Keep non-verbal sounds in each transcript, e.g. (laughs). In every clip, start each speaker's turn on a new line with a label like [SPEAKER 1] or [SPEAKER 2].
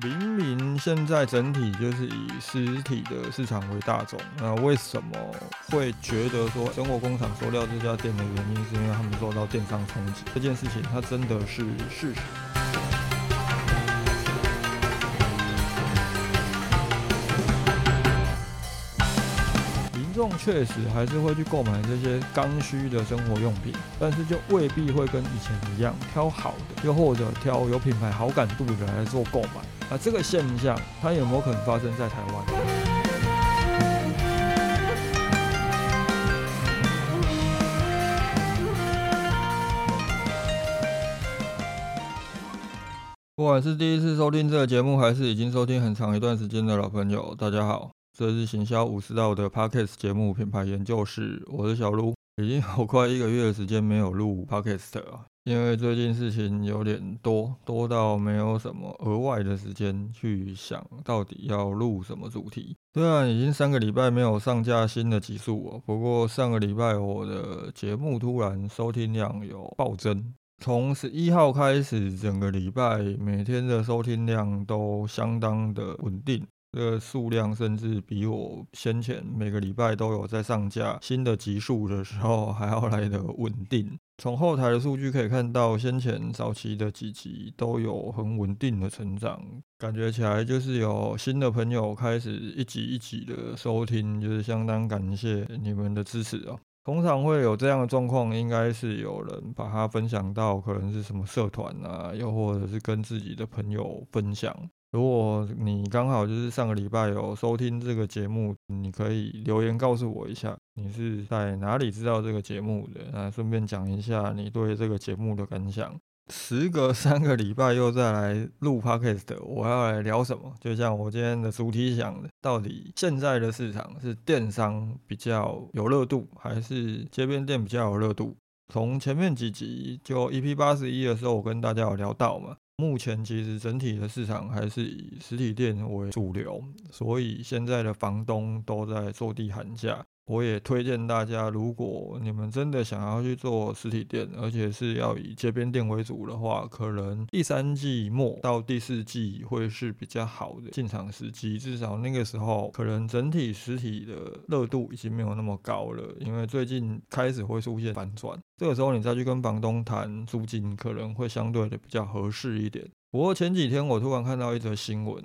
[SPEAKER 1] 明明现在整体就是以实体的市场为大众，那为什么会觉得说生活工厂收掉这家店的原因，是因为他们受到电商冲击？这件事情它真的是事实。民众确实还是会去购买这些刚需的生活用品，但是就未必会跟以前一样挑好的，又或者挑有品牌好感度的来做购买。那这个现象，它有没有可能发生在台湾？不管是第一次收听这个节目，还是已经收听很长一段时间的老朋友，大家好。这是行销五十道的 Podcast 节目品牌研究室，我是小卢，已经有快一个月的时间没有录 Podcast 了，因为最近事情有点多，多到没有什么额外的时间去想到底要录什么主题。虽然已经三个礼拜没有上架新的集数了，不过上个礼拜我的节目突然收听量有暴增，从十一号开始，整个礼拜每天的收听量都相当的稳定。这个数量甚至比我先前每个礼拜都有在上架新的集数的时候还要来的稳定。从后台的数据可以看到，先前早期的几集都有很稳定的成长，感觉起来就是有新的朋友开始一集一集的收听，就是相当感谢你们的支持哦。通常会有这样的状况，应该是有人把它分享到可能是什么社团啊，又或者是跟自己的朋友分享。如果你刚好就是上个礼拜有收听这个节目，你可以留言告诉我一下，你是在哪里知道这个节目的？那顺便讲一下你对这个节目的感想。时隔三个礼拜又再来录 podcast，我要来聊什么？就像我今天的主题讲的，到底现在的市场是电商比较有热度，还是街边店比较有热度？从前面几集就 EP 八十一的时候，我跟大家有聊到嘛。目前其实整体的市场还是以实体店为主流，所以现在的房东都在坐地喊价。我也推荐大家，如果你们真的想要去做实体店，而且是要以街边店为主的话，可能第三季末到第四季会是比较好的进场时机。至少那个时候，可能整体实体的热度已经没有那么高了，因为最近开始会出现反转。这个时候你再去跟房东谈租金，可能会相对的比较合适一点。不过前几天我突然看到一则新闻。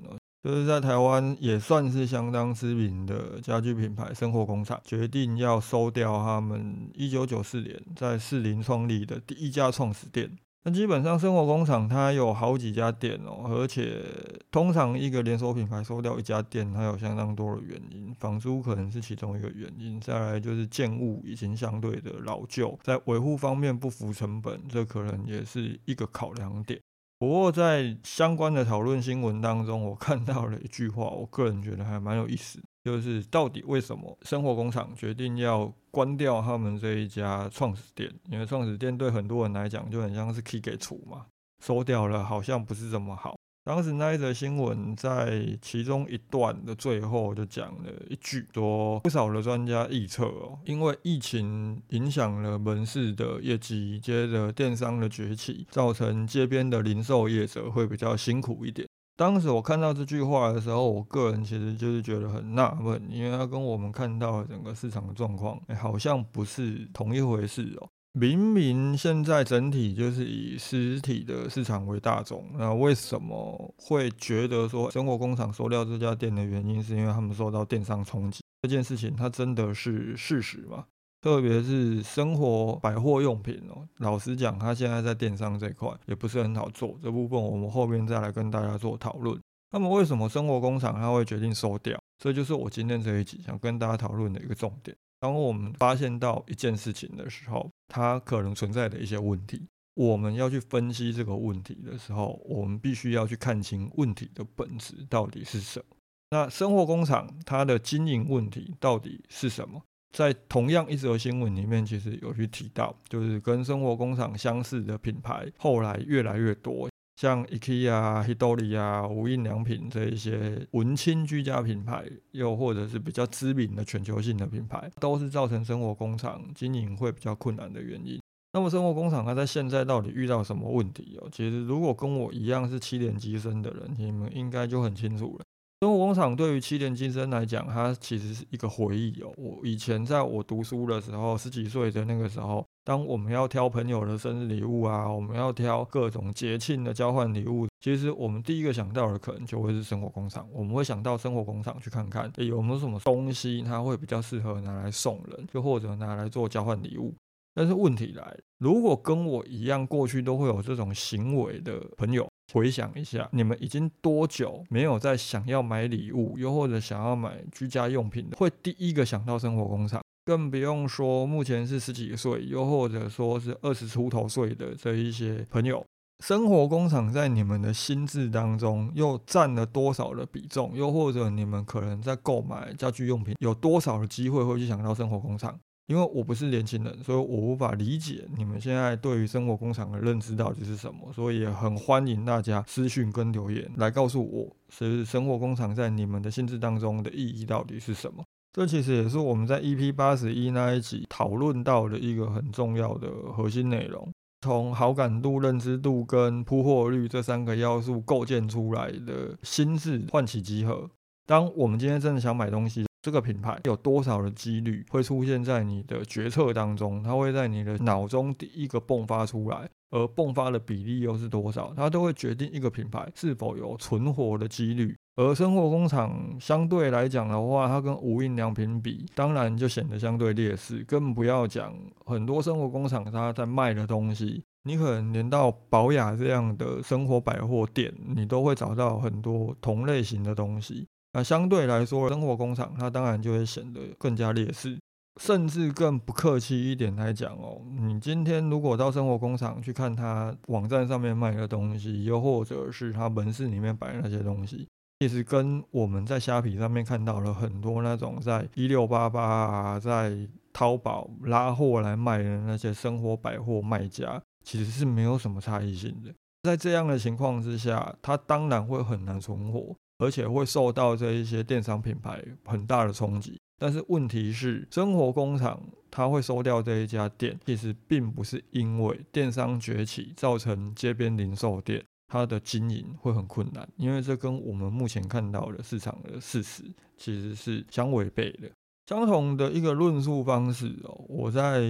[SPEAKER 1] 就是在台湾也算是相当知名的家居品牌生活工厂，决定要收掉他们一九九四年在士林创立的第一家创始店。那基本上生活工厂它有好几家店哦，而且通常一个连锁品牌收掉一家店，它有相当多的原因，房租可能是其中一个原因，再来就是建物已经相对的老旧，在维护方面不符成本，这可能也是一个考量点。不过，在相关的讨论新闻当中，我看到了一句话，我个人觉得还蛮有意思，就是到底为什么生活工厂决定要关掉他们这一家创始店？因为创始店对很多人来讲就很像是 key 给储嘛，收掉了好像不是这么好。当时那一则新闻在其中一段的最后就讲了一句，说不少的专家预测哦，因为疫情影响了门市的业绩，接着电商的崛起，造成街边的零售业者会比较辛苦一点。当时我看到这句话的时候，我个人其实就是觉得很纳闷，因为它跟我们看到整个市场的状况，好像不是同一回事哦。明明现在整体就是以实体的市场为大众，那为什么会觉得说生活工厂收掉这家店的原因，是因为他们受到电商冲击？这件事情它真的是事实吗？特别是生活百货用品哦，老实讲，它现在在电商这块也不是很好做。这部分我们后面再来跟大家做讨论。那么为什么生活工厂它会决定收掉？这就是我今天这一集想跟大家讨论的一个重点。当我们发现到一件事情的时候，它可能存在的一些问题，我们要去分析这个问题的时候，我们必须要去看清问题的本质到底是什么。那生活工厂它的经营问题到底是什么？在同样一则新闻里面，其实有去提到，就是跟生活工厂相似的品牌，后来越来越多。像 IKEA、Hidori 啊、无印良品这一些文青居家品牌，又或者是比较知名的全球性的品牌，都是造成生活工厂经营会比较困难的原因。那么生活工厂它在现在到底遇到什么问题哦？其实如果跟我一样是七年级生的人，你们应该就很清楚了。生活工厂对于七年级生来讲，它其实是一个回忆哦。我以前在我读书的时候，十几岁的那个时候，当我们要挑朋友的生日礼物啊，我们要挑各种节庆的交换礼物，其实我们第一个想到的可能就会是生活工厂。我们会想到生活工厂去看看有没有什么东西，它会比较适合拿来送人，就或者拿来做交换礼物。但是问题来，如果跟我一样过去都会有这种行为的朋友。回想一下，你们已经多久没有在想要买礼物，又或者想要买居家用品的，会第一个想到生活工厂？更不用说目前是十几岁，又或者说是二十出头岁的这一些朋友，生活工厂在你们的心智当中又占了多少的比重？又或者你们可能在购买家居用品有多少的机会会去想到生活工厂？因为我不是年轻人，所以我无法理解你们现在对于生活工厂的认知到底是什么，所以也很欢迎大家私讯跟留言来告诉我，是生活工厂在你们的心智当中的意义到底是什么。这其实也是我们在 EP 八十一那一集讨论到的一个很重要的核心内容，从好感度、认知度跟铺货率这三个要素构建出来的心智唤起集合。当我们今天真的想买东西，这个品牌有多少的几率会出现在你的决策当中？它会在你的脑中第一个迸发出来，而迸发的比例又是多少？它都会决定一个品牌是否有存活的几率。而生活工厂相对来讲的话，它跟无印良品比，当然就显得相对劣势。更不要讲很多生活工厂它在卖的东西，你可能连到宝雅这样的生活百货店，你都会找到很多同类型的东西。那相对来说，生活工厂它当然就会显得更加劣势，甚至更不客气一点来讲哦，你今天如果到生活工厂去看它网站上面卖的东西，又或者是它门市里面摆的那些东西，其实跟我们在虾皮上面看到了很多那种在一六八八啊，在淘宝拉货来卖的那些生活百货卖家，其实是没有什么差异性的。在这样的情况之下，它当然会很难存活。而且会受到这一些电商品牌很大的冲击，但是问题是，生活工厂它会收掉这一家店，其实并不是因为电商崛起造成街边零售店它的经营会很困难，因为这跟我们目前看到的市场的事实其实是相违背的。相同的一个论述方式哦，我在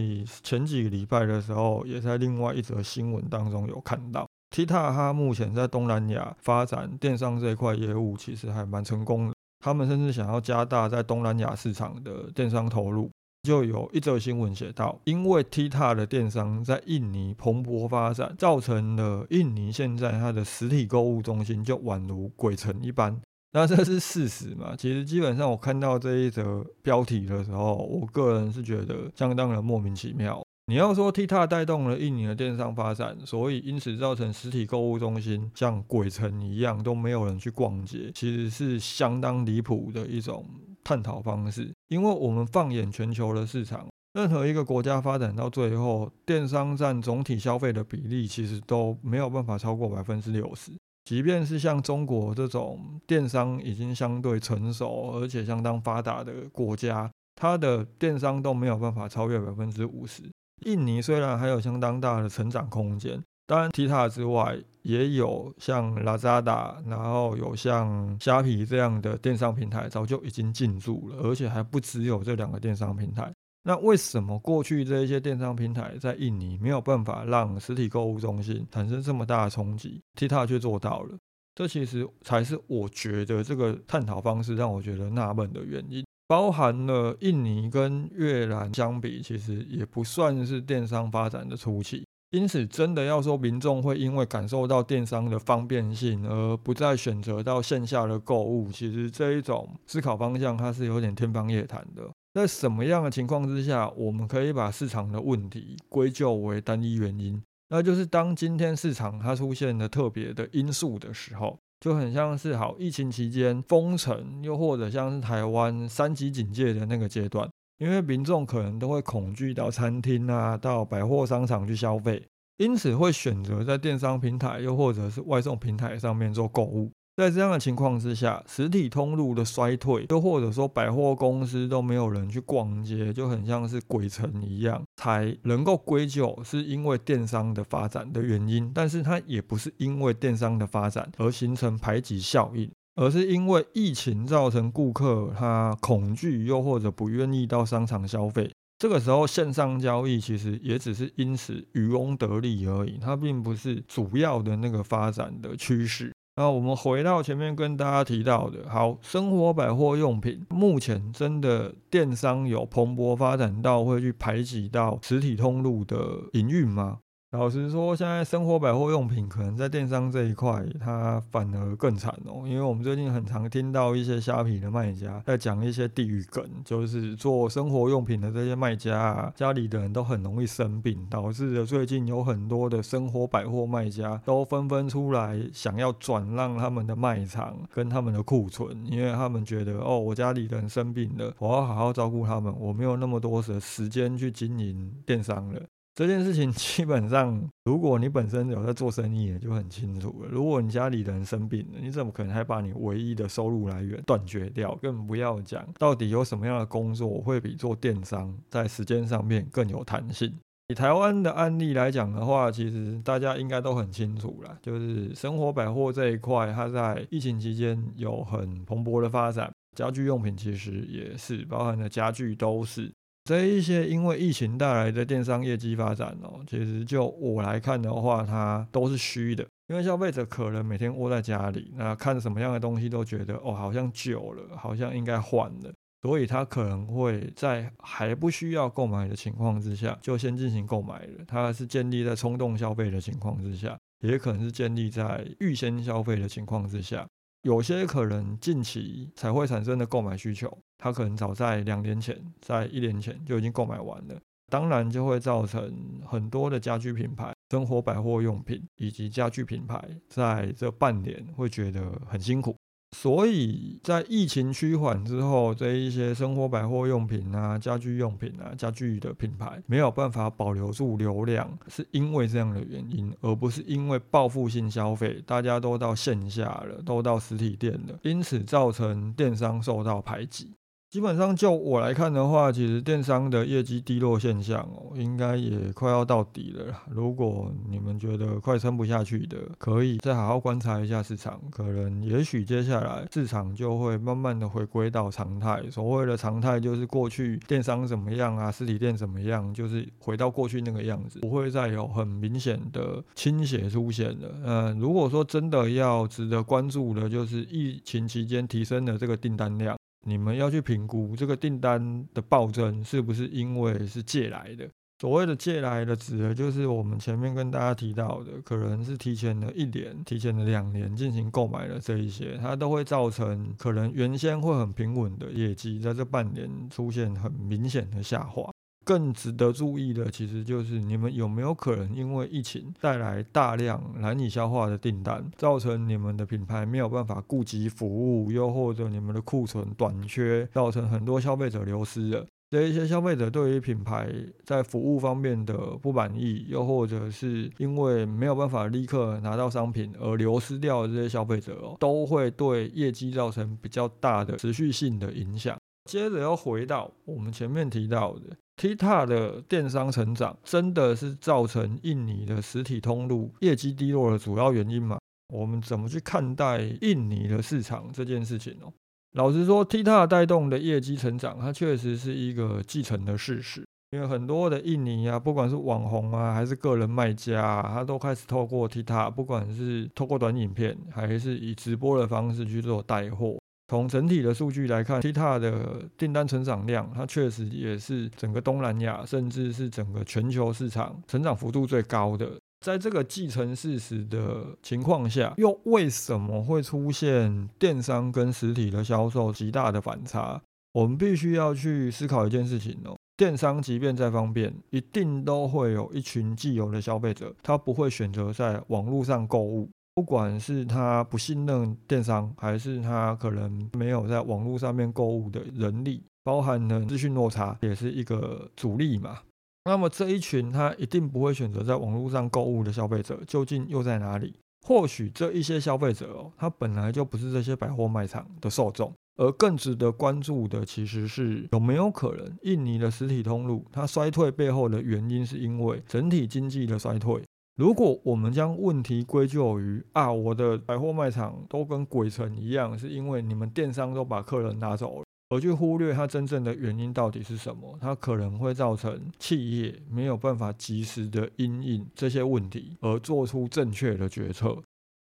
[SPEAKER 1] 前几个礼拜的时候，也在另外一则新闻当中有看到。TikTok 它目前在东南亚发展电商这一块业务，其实还蛮成功的。他们甚至想要加大在东南亚市场的电商投入。就有一则新闻写到，因为 TikTok 的电商在印尼蓬勃发展，造成了印尼现在它的实体购物中心就宛如鬼城一般。那这是事实嘛？其实基本上我看到这一则标题的时候，我个人是觉得相当的莫名其妙。你要说 TikTok 带动了印尼的电商发展，所以因此造成实体购物中心像鬼城一样都没有人去逛街，其实是相当离谱的一种探讨方式。因为我们放眼全球的市场，任何一个国家发展到最后，电商占总体消费的比例其实都没有办法超过百分之六十。即便是像中国这种电商已经相对成熟而且相当发达的国家，它的电商都没有办法超越百分之五十。印尼虽然还有相当大的成长空间，当然 TikTok 之外，也有像 Lazada，然后有像虾皮这样的电商平台，早就已经进驻了，而且还不只有这两个电商平台。那为什么过去这一些电商平台在印尼没有办法让实体购物中心产生这么大的冲击，TikTok 却做到了？这其实才是我觉得这个探讨方式让我觉得纳闷的原因。包含了印尼跟越南相比，其实也不算是电商发展的初期。因此，真的要说民众会因为感受到电商的方便性而不再选择到线下的购物，其实这一种思考方向它是有点天方夜谭的。在什么样的情况之下，我们可以把市场的问题归咎为单一原因？那就是当今天市场它出现了特别的因素的时候。就很像是好疫情期间封城，又或者像是台湾三级警戒的那个阶段，因为民众可能都会恐惧到餐厅啊、到百货商场去消费，因此会选择在电商平台又或者是外送平台上面做购物。在这样的情况之下，实体通路的衰退，又或者说百货公司都没有人去逛街，就很像是鬼城一样，才能够归咎是因为电商的发展的原因。但是它也不是因为电商的发展而形成排挤效应，而是因为疫情造成顾客他恐惧，又或者不愿意到商场消费。这个时候线上交易其实也只是因此渔翁得利而已，它并不是主要的那个发展的趋势。那我们回到前面跟大家提到的，好，生活百货用品目前真的电商有蓬勃发展到会去排挤到实体通路的营运吗？老实说，现在生活百货用品可能在电商这一块，它反而更惨哦。因为我们最近很常听到一些虾皮的卖家在讲一些地域梗，就是做生活用品的这些卖家啊，家里的人都很容易生病，导致了最近有很多的生活百货卖家都纷纷出来想要转让他们的卖场跟他们的库存，因为他们觉得哦，我家里人生病了，我要好好照顾他们，我没有那么多的时间去经营电商了。这件事情 (laughs) 基本上，如果你本身有在做生意，也就很清楚了。如果你家里人生病了，你怎么可能还把你唯一的收入来源断绝掉？更不要讲到底有什么样的工作会比做电商在时间上面更有弹性。以台湾的案例来讲的话，其实大家应该都很清楚了，就是生活百货这一块，它在疫情期间有很蓬勃的发展，家居用品其实也是，包含的家具都是。这一些因为疫情带来的电商业绩发展哦，其实就我来看的话，它都是虚的。因为消费者可能每天窝在家里，那看什么样的东西都觉得哦，好像旧了，好像应该换了，所以他可能会在还不需要购买的情况之下，就先进行购买了。它是建立在冲动消费的情况之下，也可能是建立在预先消费的情况之下。有些可能近期才会产生的购买需求，他可能早在两年前、在一年前就已经购买完了，当然就会造成很多的家居品牌、生活百货用品以及家具品牌在这半年会觉得很辛苦。所以在疫情趋缓之后，这一些生活百货用品啊、家居用品啊、家具的品牌没有办法保留住流量，是因为这样的原因，而不是因为报复性消费，大家都到线下了，都到实体店了，因此造成电商受到排挤。基本上就我来看的话，其实电商的业绩低落现象哦，应该也快要到底了。如果你们觉得快撑不下去的，可以再好好观察一下市场，可能也许接下来市场就会慢慢的回归到常态。所谓的常态就是过去电商怎么样啊，实体店怎么样，就是回到过去那个样子，不会再有很明显的倾斜出现了。嗯，如果说真的要值得关注的，就是疫情期间提升的这个订单量。你们要去评估这个订单的暴增是不是因为是借来的？所谓的借来的，指的就是我们前面跟大家提到的，可能是提前了一年、提前了两年进行购买的这一些，它都会造成可能原先会很平稳的业绩，在这半年出现很明显的下滑。更值得注意的，其实就是你们有没有可能因为疫情带来大量难以消化的订单，造成你们的品牌没有办法顾及服务，又或者你们的库存短缺，造成很多消费者流失了。这一些消费者对于品牌在服务方面的不满意，又或者是因为没有办法立刻拿到商品而流失掉的这些消费者，都会对业绩造成比较大的持续性的影响。接着要回到我们前面提到的。TikTok 的电商成长真的是造成印尼的实体通路业绩低落的主要原因吗？我们怎么去看待印尼的市场这件事情哦？老实说，TikTok 带动的业绩成长，它确实是一个继承的事实。因为很多的印尼啊，不管是网红啊，还是个人卖家，他都开始透过 TikTok，不管是透过短影片，还是以直播的方式去做带货。从整体的数据来看，TikTok 的订单成长量，它确实也是整个东南亚，甚至是整个全球市场成长幅度最高的。在这个继承事实的情况下，又为什么会出现电商跟实体的销售极大的反差？我们必须要去思考一件事情哦。电商即便再方便，一定都会有一群既有的消费者，他不会选择在网络上购物。不管是他不信任电商，还是他可能没有在网络上面购物的人力，包含了资讯落差，也是一个阻力嘛。那么这一群他一定不会选择在网络上购物的消费者，究竟又在哪里？或许这一些消费者哦，他本来就不是这些百货卖场的受众，而更值得关注的其实是有没有可能印尼的实体通路它衰退背后的原因是因为整体经济的衰退。如果我们将问题归咎于啊，我的百货卖场都跟鬼城一样，是因为你们电商都把客人拿走了。而去忽略它真正的原因到底是什么，它可能会造成企业没有办法及时的因应这些问题而做出正确的决策。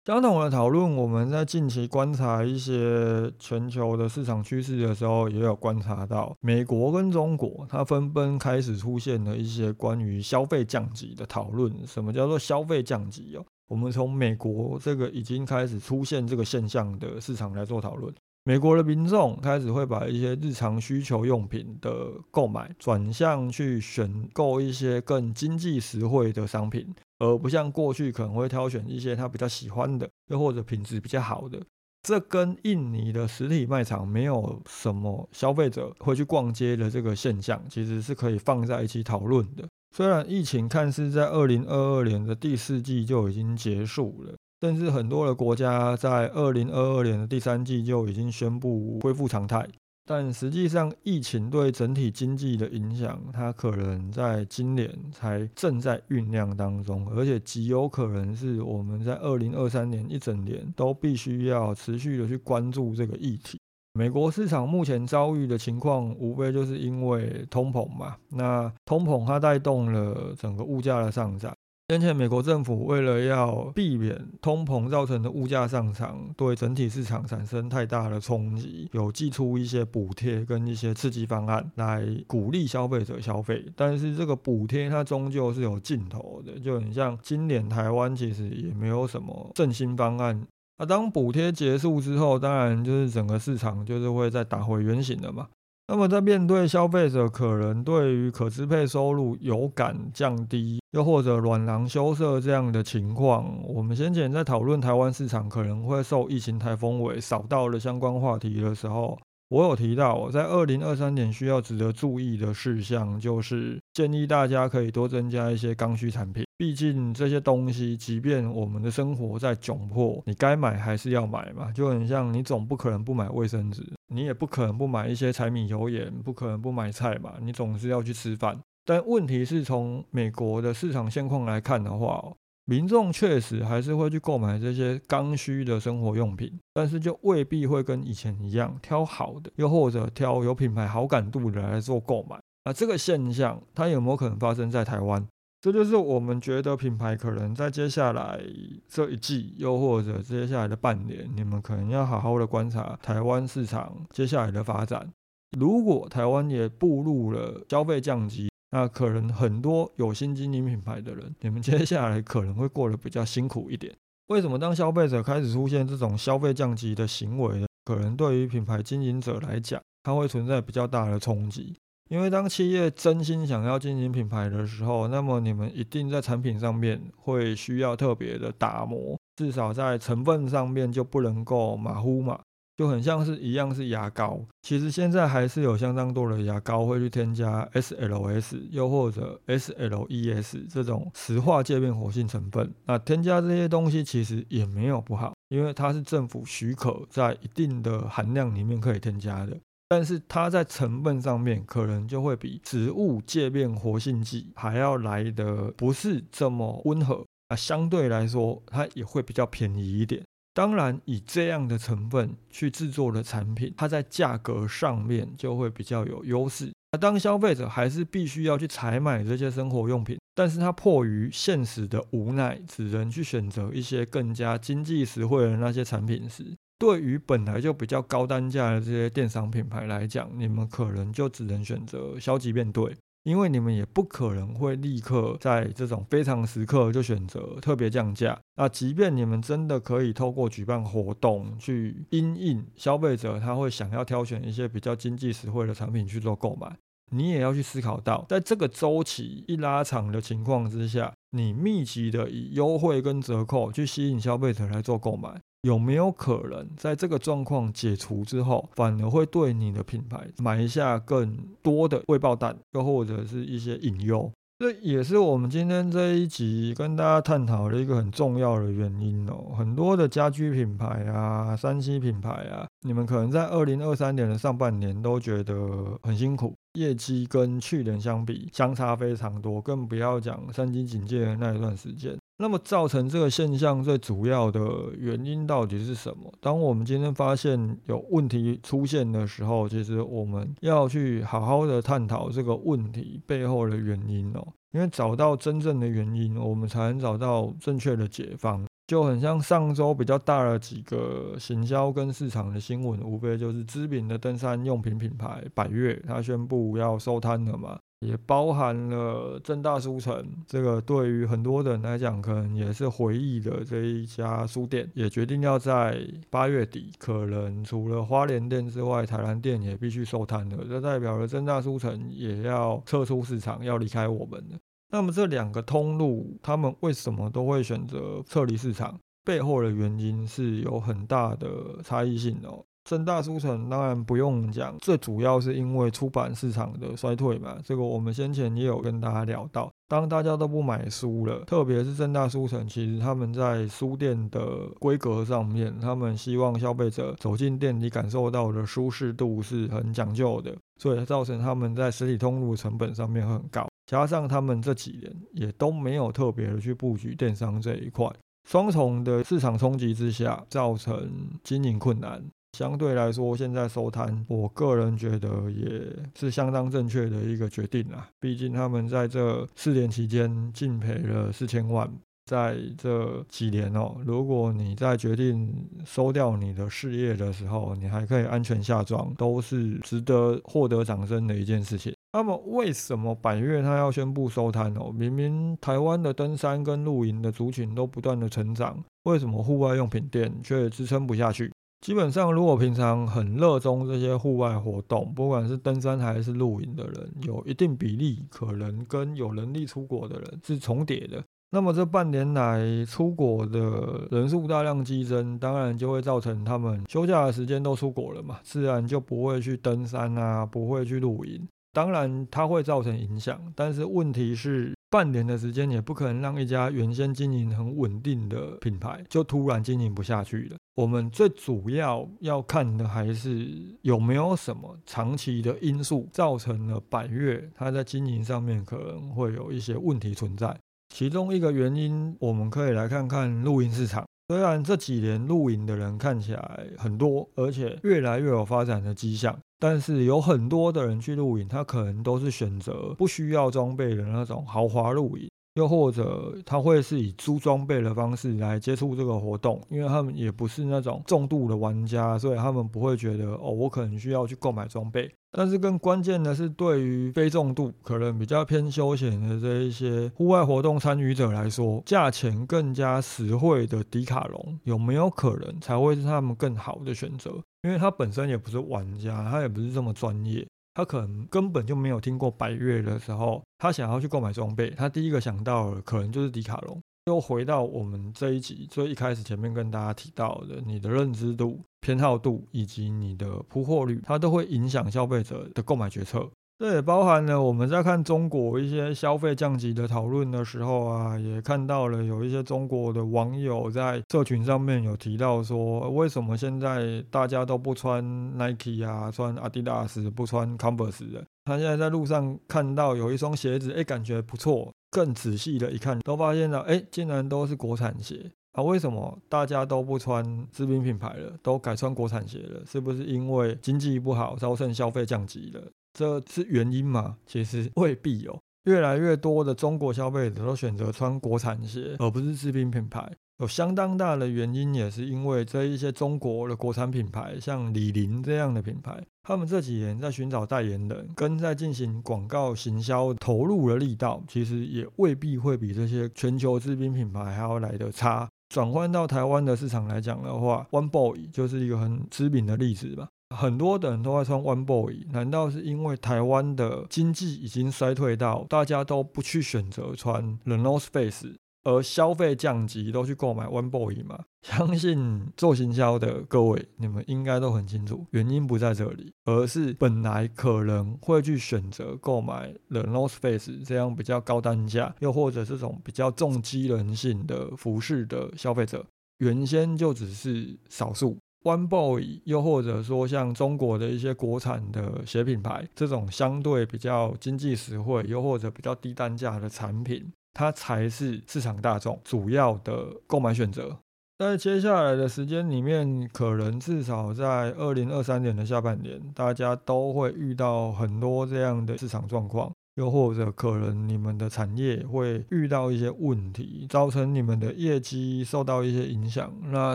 [SPEAKER 1] 相同的讨论，我们在近期观察一些全球的市场趋势的时候，也有观察到美国跟中国，它纷纷开始出现了一些关于消费降级的讨论。什么叫做消费降级哦？我们从美国这个已经开始出现这个现象的市场来做讨论。美国的民众开始会把一些日常需求用品的购买转向去选购一些更经济实惠的商品，而不像过去可能会挑选一些他比较喜欢的，又或者品质比较好的。这跟印尼的实体卖场没有什么消费者会去逛街的这个现象，其实是可以放在一起讨论的。虽然疫情看似在二零二二年的第四季就已经结束了。甚至很多的国家在二零二二年的第三季就已经宣布恢复常态，但实际上疫情对整体经济的影响，它可能在今年才正在酝酿当中，而且极有可能是我们在二零二三年一整年都必须要持续的去关注这个议题。美国市场目前遭遇的情况，无非就是因为通膨嘛，那通膨它带动了整个物价的上涨。先前，美国政府为了要避免通膨造成的物价上涨对整体市场产生太大的冲击，有寄出一些补贴跟一些刺激方案来鼓励消费者消费。但是这个补贴它终究是有尽头的，就很像今年台湾其实也没有什么振兴方案。那当补贴结束之后，当然就是整个市场就是会再打回原形的嘛。那么，在面对消费者可能对于可支配收入有感降低，又或者软囊羞涩这样的情况，我们先前在讨论台湾市场可能会受疫情台风尾扫到的相关话题的时候。我有提到，在二零二三年需要值得注意的事项，就是建议大家可以多增加一些刚需产品。毕竟这些东西，即便我们的生活在窘迫，你该买还是要买嘛。就很像你总不可能不买卫生纸，你也不可能不买一些柴米油盐，不可能不买菜嘛。你总是要去吃饭。但问题是从美国的市场现况来看的话，民众确实还是会去购买这些刚需的生活用品，但是就未必会跟以前一样挑好的，又或者挑有品牌好感度的来做购买。那这个现象，它有没有可能发生在台湾？这就是我们觉得品牌可能在接下来这一季，又或者接下来的半年，你们可能要好好的观察台湾市场接下来的发展。如果台湾也步入了消费降级，那可能很多有心经营品牌的人，你们 (laughs) 接下来可能会过得比较辛苦一点。为什么当消费者开始出现这种消费降级的行为？可能对于品牌经营者来讲，它会存在比较大的冲击。因为当企业真心想要经营品牌的时候，那么你们一定在产品上面会需要特别的打磨，至少在成分上面就不能够马虎嘛。就很像是一样是牙膏，其实现在还是有相当多的牙膏会去添加 SLS，又或者 SLES 这种石化界面活性成分。那添加这些东西其实也没有不好，因为它是政府许可在一定的含量里面可以添加的。但是它在成分上面可能就会比植物界面活性剂还要来的不是这么温和啊，相对来说它也会比较便宜一点。当然，以这样的成分去制作的产品，它在价格上面就会比较有优势。那当消费者还是必须要去采买这些生活用品，但是他迫于现实的无奈，只能去选择一些更加经济实惠的那些产品时，对于本来就比较高单价的这些电商品牌来讲，你们可能就只能选择消极面对。因为你们也不可能会立刻在这种非常时刻就选择特别降价。那即便你们真的可以透过举办活动去因应消费者，他会想要挑选一些比较经济实惠的产品去做购买，你也要去思考到，在这个周期一拉长的情况之下，你密集的以优惠跟折扣去吸引消费者来做购买。有没有可能在这个状况解除之后，反而会对你的品牌埋下更多的未爆弹，又或者是一些隐忧？这也是我们今天这一集跟大家探讨的一个很重要的原因哦。很多的家居品牌啊、三 C 品牌啊，你们可能在二零二三年的上半年都觉得很辛苦，业绩跟去年相比相差非常多，更不要讲三级警戒的那一段时间。那么造成这个现象最主要的原因到底是什么？当我们今天发现有问题出现的时候，其实我们要去好好的探讨这个问题背后的原因哦。因为找到真正的原因，我们才能找到正确的解方。就很像上周比较大的几个行销跟市场的新闻，无非就是知名的登山用品品牌百越，它宣布要收摊了嘛。也包含了正大书城，这个对于很多人来讲，可能也是回忆的这一家书店，也决定要在八月底，可能除了花莲店之外，台南店也必须收摊了。这代表了正大书城也要撤出市场，要离开我们了。那么这两个通路，他们为什么都会选择撤离市场？背后的原因是有很大的差异性哦。正大书城当然不用讲，最主要是因为出版市场的衰退嘛。这个我们先前也有跟大家聊到，当大家都不买书了，特别是正大书城，其实他们在书店的规格上面，他们希望消费者走进店里感受到的舒适度是很讲究的，所以造成他们在实体通路成本上面很高。加上他们这几年也都没有特别的去布局电商这一块，双重的市场冲击之下，造成经营困难。相对来说，现在收摊，我个人觉得也是相当正确的一个决定啦。毕竟他们在这四年期间净赔了四千万，在这几年哦，如果你在决定收掉你的事业的时候，你还可以安全下庄，都是值得获得掌声的一件事情。那么，为什么百越它要宣布收摊哦？明明台湾的登山跟露营的族群都不断的成长，为什么户外用品店却支撑不下去？基本上，如果平常很热衷这些户外活动，不管是登山还是露营的人，有一定比例可能跟有能力出国的人是重叠的。那么这半年来出国的人数大量激增，当然就会造成他们休假的时间都出国了嘛，自然就不会去登山啊，不会去露营。当然它会造成影响，但是问题是。半年的时间也不可能让一家原先经营很稳定的品牌就突然经营不下去了。我们最主要要看的还是有没有什么长期的因素造成了百越它在经营上面可能会有一些问题存在。其中一个原因，我们可以来看看露营市场。虽然这几年露营的人看起来很多，而且越来越有发展的迹象。但是有很多的人去露营，他可能都是选择不需要装备的那种豪华露营，又或者他会是以租装备的方式来接触这个活动，因为他们也不是那种重度的玩家，所以他们不会觉得哦，我可能需要去购买装备。但是更关键的是，对于非重度、可能比较偏休闲的这一些户外活动参与者来说，价钱更加实惠的迪卡侬有没有可能才会是他们更好的选择？因为他本身也不是玩家，他也不是这么专业，他可能根本就没有听过百越的时候，他想要去购买装备，他第一个想到的可能就是迪卡侬。又回到我们这一集最一开始前面跟大家提到的，你的认知度、偏好度以及你的铺货率，它都会影响消费者的购买决策。这也包含了我们在看中国一些消费降级的讨论的时候啊，也看到了有一些中国的网友在社群上面有提到说，为什么现在大家都不穿 Nike 啊，穿 Adidas 不穿 Converse 的？他现在在路上看到有一双鞋子，哎，感觉不错。更仔细的一看，都发现了，哎，竟然都是国产鞋啊！为什么大家都不穿知名品牌了，都改穿国产鞋了？是不是因为经济不好，造成消费降级了？这是原因吗？其实未必有。越来越多的中国消费者都选择穿国产鞋，而不是知名品牌。有相当大的原因，也是因为这一些中国的国产品牌，像李宁这样的品牌，他们这几年在寻找代言人，跟在进行广告行销投入的力道，其实也未必会比这些全球知名品牌还要来得差。转换到台湾的市场来讲的话，One Boy 就是一个很知名的例子吧。很多的人都在穿 One Boy，难道是因为台湾的经济已经衰退到大家都不去选择穿 The North Face？而消费降级都去购买 One Boy 吗？相信做行销的各位，你们应该都很清楚，原因不在这里，而是本来可能会去选择购买 The North Face 这样比较高单价，又或者这种比较重机能性的服饰的消费者，原先就只是少数。One Boy，又或者说像中国的一些国产的鞋品牌，这种相对比较经济实惠，又或者比较低单价的产品，它才是市场大众主要的购买选择。在接下来的时间里面，可能至少在二零二三年的下半年，大家都会遇到很多这样的市场状况。又或者可能你们的产业会遇到一些问题，造成你们的业绩受到一些影响。那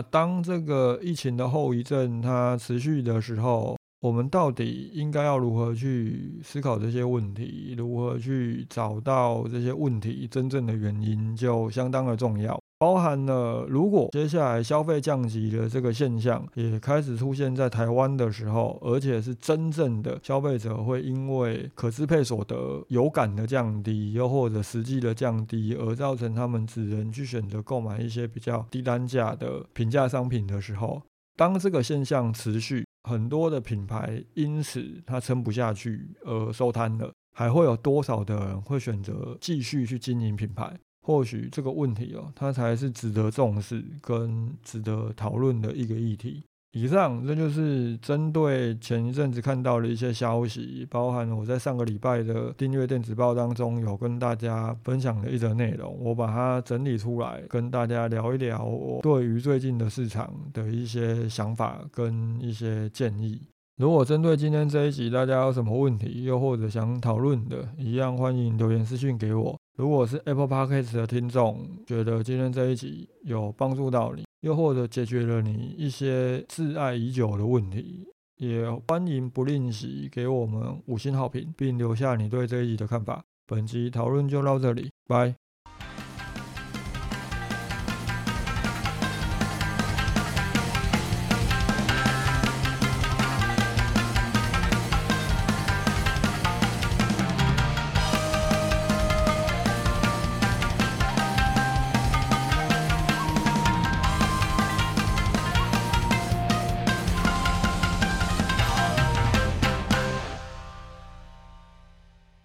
[SPEAKER 1] 当这个疫情的后遗症它持续的时候，我们到底应该要如何去思考这些问题？如何去找到这些问题真正的原因，就相当的重要。包含了，如果接下来消费降级的这个现象也开始出现在台湾的时候，而且是真正的消费者会因为可支配所得有感的降低，又或者实际的降低，而造成他们只能去选择购买一些比较低单价的平价商品的时候，当这个现象持续，很多的品牌因此它撑不下去而收摊了，还会有多少的人会选择继续去经营品牌？或许这个问题哦，它才是值得重视跟值得讨论的一个议题。以上这就是针对前一阵子看到的一些消息，包含我在上个礼拜的订阅电子报当中有跟大家分享的一则内容，我把它整理出来跟大家聊一聊我对于最近的市场的一些想法跟一些建议。如果针对今天这一集大家有什么问题，又或者想讨论的，一样欢迎留言私讯给我。如果是 Apple Podcast 的听众，觉得今天这一集有帮助到你，又或者解决了你一些挚爱已久的问题，也欢迎不吝惜给我们五星好评，并留下你对这一集的看法。本集讨论就到这里，拜。